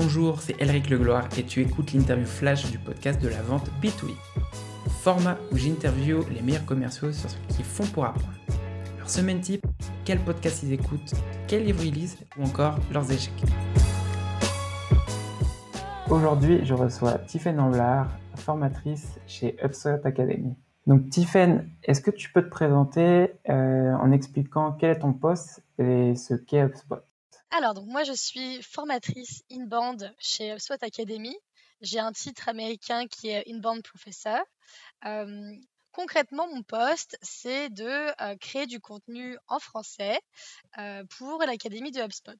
Bonjour, c'est Elric Legloire et tu écoutes l'interview flash du podcast de la vente B2B. Format où j'interview les meilleurs commerciaux sur ce qu'ils font pour apprendre. Leur semaine type, quel podcast ils écoutent, quel livre ils lisent ou encore leurs échecs. Aujourd'hui, je reçois Tiffaine Amblard, formatrice chez HubSpot Academy. Donc Tiffaine, est-ce que tu peux te présenter euh, en expliquant quel est ton poste et ce qu'est HubSpot alors, donc moi, je suis formatrice inbound chez HubSpot Academy. J'ai un titre américain qui est inbound professor. concrètement, mon poste, c'est de créer du contenu en français pour l'Académie de HubSpot.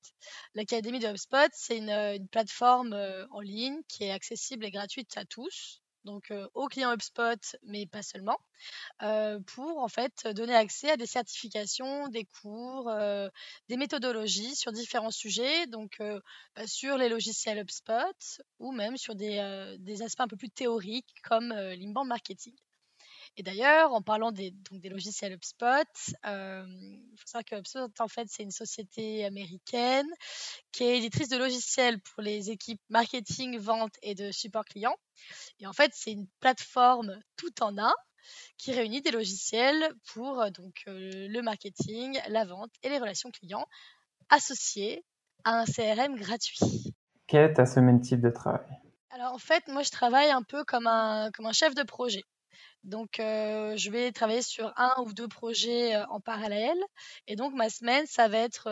L'Académie de HubSpot, c'est une, plateforme en ligne qui est accessible et gratuite à tous donc aux clients HubSpot, mais pas seulement, pour en fait donner accès à des certifications, des cours, des méthodologies sur différents sujets, donc bah, sur les logiciels HubSpot ou même sur des, aspects un peu plus théoriques comme l'inbound marketing. Et d'ailleurs, en parlant des, donc des logiciels HubSpot, il faut savoir que HubSpot, en fait, c'est une société américaine qui est éditrice de logiciels pour les équipes marketing, vente et de support client. Et en fait, c'est une plateforme tout en un qui réunit des logiciels pour donc le marketing, la vente et les relations clients associés à un CRM gratuit. Quel est ta semaine type de travail? Alors en fait, moi je travaille un peu comme un, comme un chef de projet. Donc, je vais travailler sur un ou deux projets en parallèle. Et donc, ma semaine, ça va être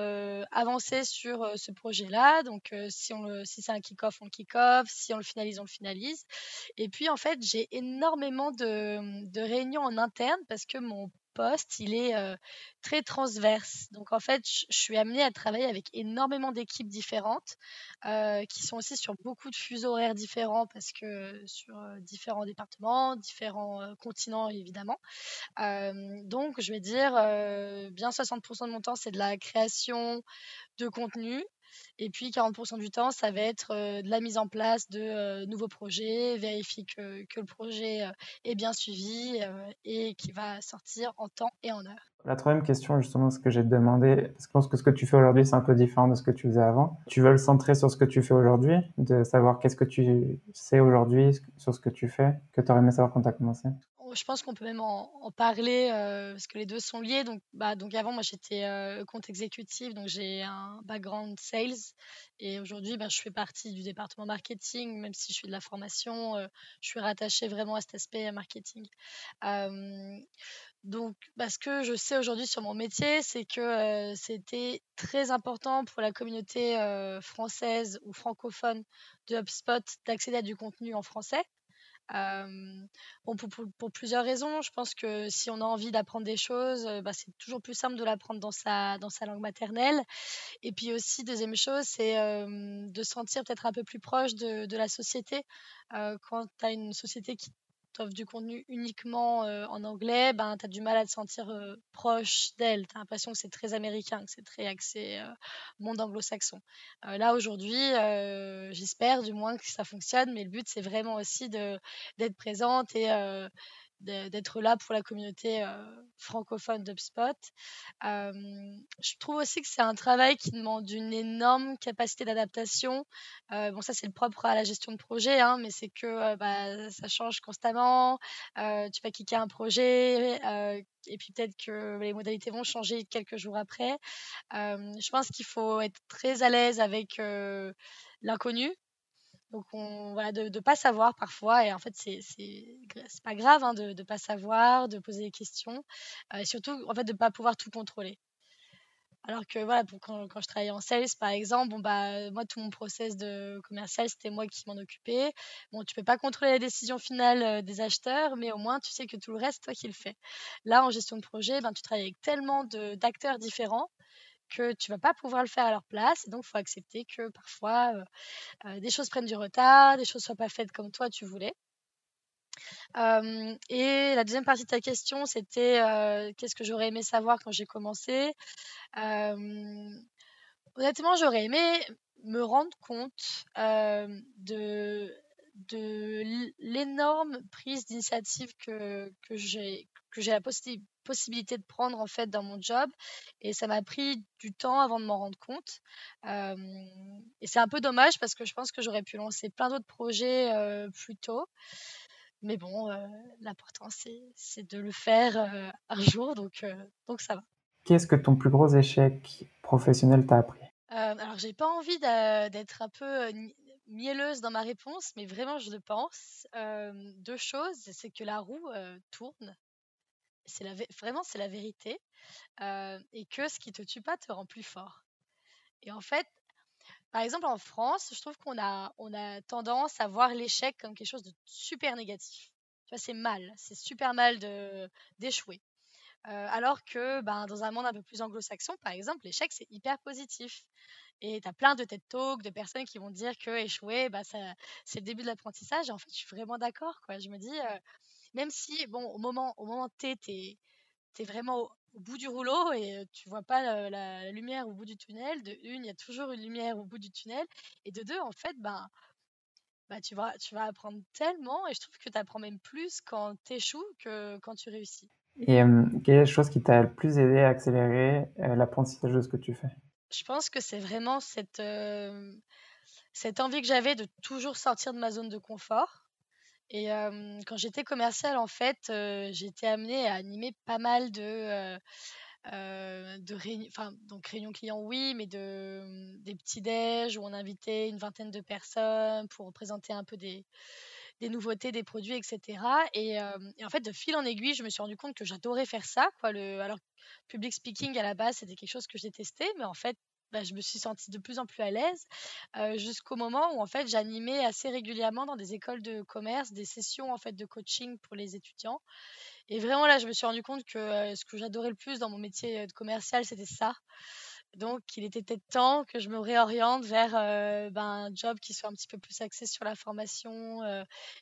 avancer sur ce projet-là. Donc, si, on si c'est un kick-off, on le kick-off. Si on le finalise, on le finalise. Et puis, en fait, j'ai énormément de, de réunions en interne parce que mon il est très transverse. Donc en fait, je suis amenée à travailler avec énormément d'équipes différentes qui sont aussi sur beaucoup de fuseaux horaires différents parce que sur différents départements, différents continents évidemment. donc je vais dire bien 60% de mon temps, c'est de la création de contenu, et puis 40% du temps, ça va être de la mise en place de nouveaux projets, vérifier que, le projet est bien suivi et qui va sortir en temps et en heure. La troisième question, justement, ce que j'ai demandé, parce que je pense que ce que tu fais aujourd'hui, c'est un peu différent de ce que tu faisais avant. Tu veux le centrer sur ce que tu fais aujourd'hui, de savoir qu'est-ce que tu sais aujourd'hui sur ce que tu fais, que tu aurais aimé savoir quand tu as commencé? Je pense qu'on peut même en, parler euh, parce que les deux sont liés. Donc, bah, avant, moi, j'étais euh, compte exécutif, donc j'ai un background sales. Et aujourd'hui, bah, je fais partie du département marketing, même si je fais de la formation, euh, je suis rattachée vraiment à cet aspect marketing. donc, bah, ce que je sais aujourd'hui sur mon métier, c'est que c'était très important pour la communauté française ou francophone de HubSpot d'accéder à du contenu en français pour, plusieurs raisons. Je pense que si on a envie d'apprendre des choses, bah, c'est toujours plus simple de l'apprendre dans sa, dans sa langue maternelle. Et puis aussi, deuxième chose, c'est de se sentir peut-être un peu plus proche de la société. quand tu as une société qui offres du contenu uniquement en anglais, ben, tu as du mal à te sentir proche d'elle. Tu as l'impression que c'est très américain, que c'est très axé monde anglo-saxon. là, aujourd'hui, j'espère du moins que ça fonctionne, mais le but, c'est vraiment aussi d'être présente et d'être là pour la communauté francophone d'UpSpot. je trouve aussi que c'est un travail qui demande une énorme capacité d'adaptation. bon, ça, c'est le propre à la gestion de projet, hein, mais c'est que bah, ça change constamment. tu vas cliquer un projet et puis peut-être que les modalités vont changer quelques jours après. je pense qu'il faut être très à l'aise avec l'inconnu donc, on, voilà, de ne pas savoir parfois, et en fait, c'est pas grave hein, de ne pas savoir, de poser des questions, euh, et surtout, en fait, de ne pas pouvoir tout contrôler. Alors que voilà, pour quand, quand, je travaillais en sales, par exemple, bon, bah, moi, tout mon process de commercial, c'était moi qui m'en occupais. Bon, tu peux pas contrôler la décision finale euh, des acheteurs, mais au moins, tu sais que tout le reste, toi qui le fais. Là, en gestion de projet, ben, tu travailles avec tellement d'acteurs différents que tu vas pas pouvoir le faire à leur place. Et donc, il faut accepter que parfois, des choses prennent du retard, des choses soient pas faites comme toi tu voulais. et la deuxième partie de ta question, c'était qu'est-ce que j'aurais aimé savoir quand j'ai commencé? honnêtement, j'aurais aimé me rendre compte de, de l'énorme prise d'initiative que, que j'ai la possibilité de prendre en fait dans mon job et ça m'a pris du temps avant de m'en rendre compte. et c'est un peu dommage parce que je pense que j'aurais pu lancer plein d'autres projets plus tôt. Mais bon, l'important c'est de le faire un jour, donc, donc ça va. Qu'est-ce que ton plus gros échec professionnel t'a appris? Alors j'ai pas envie d'être un peu mielleuse dans ma réponse, mais vraiment, je le pense. deux choses, c'est que la roue tourne. C'est la vraiment, c'est la vérité. et que ce qui te tue pas te rend plus fort. Et en fait, par exemple, en France, je trouve qu'on a, on a tendance à voir l'échec comme quelque chose de super négatif. Tu vois, c'est mal, c'est super mal de d'échouer. Alors que ben, dans un monde un peu plus anglo-saxon, par exemple, l'échec, c'est hyper positif. Et tu as plein de TED Talks de personnes qui vont dire que échouer, ça, c'est le début de l'apprentissage. En fait, je suis vraiment d'accord. Quoi. Je me dis, même si, au moment, au moment T, tu es, vraiment au, bout du rouleau et tu vois pas la, lumière au bout du tunnel, de une, il y a toujours une lumière au bout du tunnel. Et de deux, en fait, ben, tu, vas, tu vas apprendre tellement. Et je trouve que tu apprends même plus quand tu échoues que quand tu réussis. Et quelle est la chose qui t'a le plus aidé à accélérer l'apprentissage de ce que tu fais? Je pense que c'est vraiment cette, cette envie que j'avais de toujours sortir de ma zone de confort. Et quand j'étais commerciale, en fait, été amenée à animer pas mal de, de réunions clients, oui, mais de, des petits déj où on invitait une vingtaine de personnes pour présenter un peu des, des nouveautés, des produits, etc. Et, en fait, de fil en aiguille, je me suis rendu compte que j'adorais faire ça. Quoi, alors, public speaking à la base, c'était quelque chose que j'ai testé, mais en fait, bah, je me suis sentie de plus en plus à l'aise jusqu'au moment où en fait j'animais assez régulièrement dans des écoles de commerce des sessions en fait de coaching pour les étudiants et vraiment là je me suis rendu compte que ce que j'adorais le plus dans mon métier de commercial c'était ça donc il était peut-être temps que je me réoriente vers ben, un job qui soit un petit peu plus axé sur la formation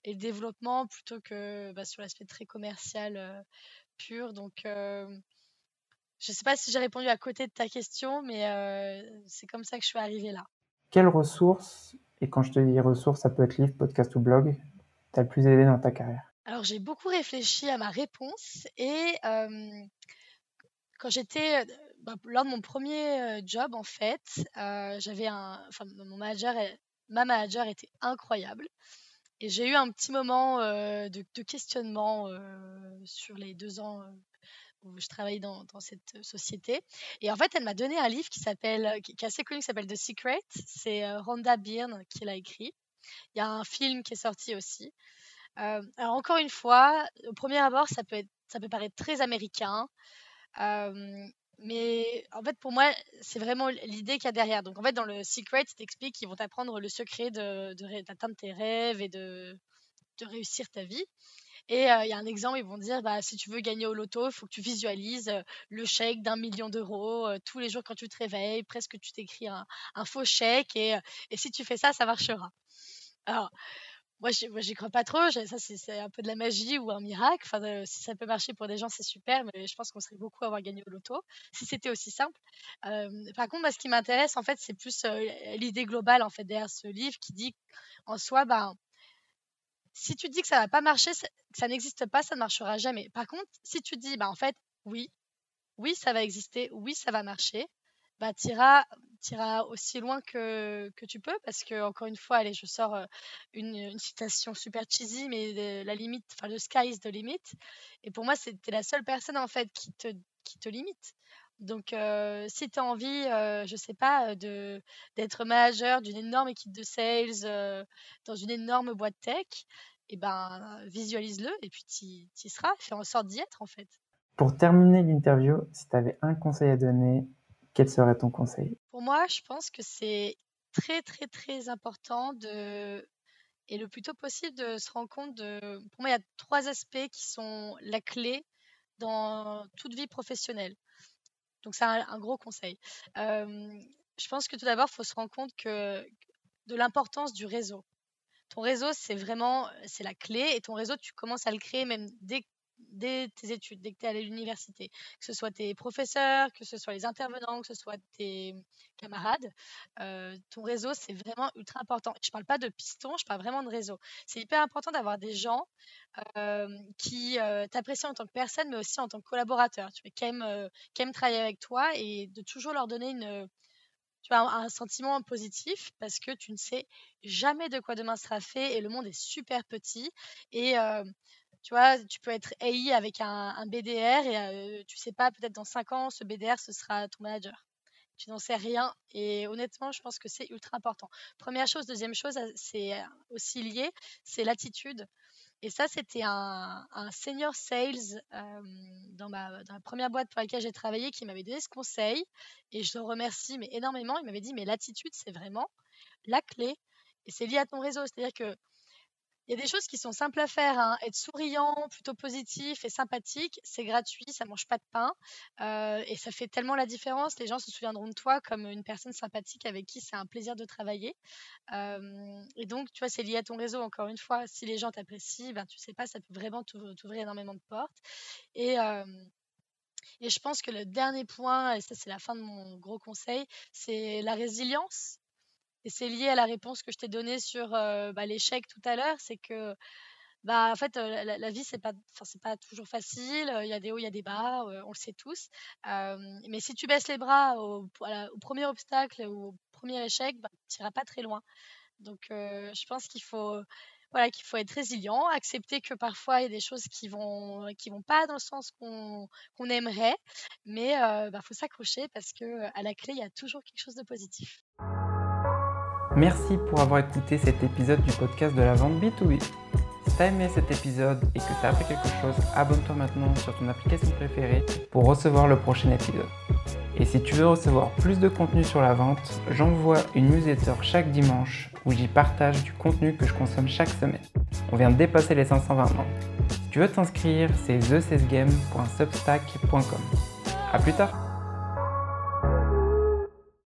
et le développement plutôt que bah, sur l'aspect très commercial pur donc je ne sais pas si j'ai répondu à côté de ta question, mais c'est comme ça que je suis arrivée là. Quelles ressources, et quand je te dis ressources, ça peut être livre, podcast ou blog, t'as le plus aidé dans ta carrière? Alors j'ai beaucoup réfléchi à ma réponse et quand j'étais bah, lors de mon premier job en fait, j'avais un, enfin mon manager, ma manager était incroyable. Et j'ai eu un petit moment de, questionnement sur les deux ans où je travaillais dans, cette société. Et en fait, elle m'a donné un livre qui s'appelle, qui, est assez connu, qui s'appelle The Secret. C'est Rhonda Byrne qui l'a écrit. Il y a un film qui est sorti aussi. Alors encore une fois, au premier abord, ça peut, être, ça peut paraître très américain. Mais en fait, pour moi, c'est vraiment l'idée qu'il y a derrière. Donc, en fait, dans le Secret, il t'explique qu'ils vont t'apprendre le secret d'atteindre de, tes rêves et de, de réussir ta vie. Et il y a un exemple, ils vont dire, bah, si tu veux gagner au loto, il faut que tu visualises le chèque d'un million d'euros tous les jours quand tu te réveilles, presque tu t'écris un, faux chèque et, et, si tu fais ça, ça marchera. Alors, moi, j'y crois pas trop. Ça, c'est un peu de la magie ou un miracle. Enfin, si ça peut marcher pour des gens, c'est super, mais je pense qu'on serait beaucoup à avoir gagné au loto si c'était aussi simple. par contre, ce qui m'intéresse, en fait, c'est plus l'idée globale, en fait, derrière ce livre qui dit, en soi, ben, si tu dis que ça va pas marcher, que ça n'existe pas, ça ne marchera jamais. Par contre, si tu dis, bah, en fait, oui, oui, ça va exister, oui, ça va marcher, bah, tu iras, aussi loin que, tu peux parce que, encore une fois, allez, je sors euh, une, citation super cheesy, mais la limite, enfin, le sky is the limit. Et pour moi, c'était la seule personne, en fait, qui te, limite. Donc, euh, si tu as envie, euh, je sais pas, de d'être manager d'une énorme équipe de sales euh, dans une énorme boîte tech, et eh ben, visualise-le et puis tu y seras. Fais en sorte d'y être, en fait. Pour terminer l'interview, si tu avais un conseil à donner, quel serait ton conseil? Pour moi, je pense que c'est très, très, très important de et le plus tôt possible de se rendre compte de. Pour moi, il y a trois aspects qui sont la clé dans toute vie professionnelle. Donc c'est un, gros conseil. je pense que tout d'abord, il faut se rendre compte que de l'importance du réseau. Ton réseau, c'est vraiment c'est la clé et ton réseau, tu commences à le créer même dès, dès tes études, dès que tu es à l'université, que ce soit tes professeurs, que ce soit les intervenants, que ce soit tes camarades, euh, ton réseau, c'est vraiment ultra important. Je ne parle pas de piston, je parle vraiment de réseau. C'est hyper important d'avoir des gens qui t'apprécient en tant que personne, mais aussi en tant que collaborateur, tu vois, qui, aiment, qui aiment travailler avec toi et de toujours leur donner une, tu as un, sentiment positif parce que tu ne sais jamais de quoi demain sera fait et le monde est super petit et tu vois, tu peux être AI avec un, BDR et tu sais pas, peut-être dans 5 ans, ce BDR, ce sera ton manager. Tu n'en sais rien. Et honnêtement, je pense que c'est ultra important. Première chose. Deuxième chose, c'est aussi lié, c'est l'attitude. Et ça, c'était un, senior sales dans, ma, la première boîte pour laquelle j'ai travaillé qui m'avait donné ce conseil. Et je le remercie mais énormément. Il m'avait dit, mais l'attitude, c'est vraiment la clé. Et c'est lié à ton réseau. C'est-à-dire que il y a des choses qui sont simples à faire. Hein. Être souriant, plutôt positif et sympathique, c'est gratuit, ça mange pas de pain. Euh, et ça fait tellement la différence. Les gens se souviendront de toi comme une personne sympathique avec qui c'est un plaisir de travailler. Et donc, tu vois, c'est lié à ton réseau, encore une fois. Si les gens t'apprécient, ben, tu sais pas, ça peut vraiment t'ouvrir énormément de portes. Et. Et je pense que le dernier point, et ça c'est la fin de mon gros conseil, c'est la résilience. Et c'est lié à la réponse que je t'ai donnée sur bah, l'échec tout à l'heure, c'est que bah en fait la, vie c'est pas pas toujours facile il y a des hauts il y a des bas on le sait tous mais si tu baisses les bras au, premier obstacle ou au premier échec bah, tu n'iras pas très loin. Donc je pense qu'il faut voilà qu'il faut être résilient accepter que parfois il y a des choses qui vont qui vont pas dans le sens qu'on aimerait mais il bah, faut s'accrocher parce que à la clé il y a toujours quelque chose de positif Merci pour avoir écouté cet épisode du podcast de la vente B2B. Si t'as aimé cet épisode et que t'as appris quelque chose, abonne-toi maintenant sur ton application préférée pour recevoir le prochain épisode. Et si tu veux recevoir plus de contenu sur la vente, j'envoie une newsletter chaque dimanche où j'y partage du contenu que je consomme chaque semaine. On vient de dépasser les 520 membres. Si tu veux t'inscrire, c'est thecesgame.substack.com. A plus tard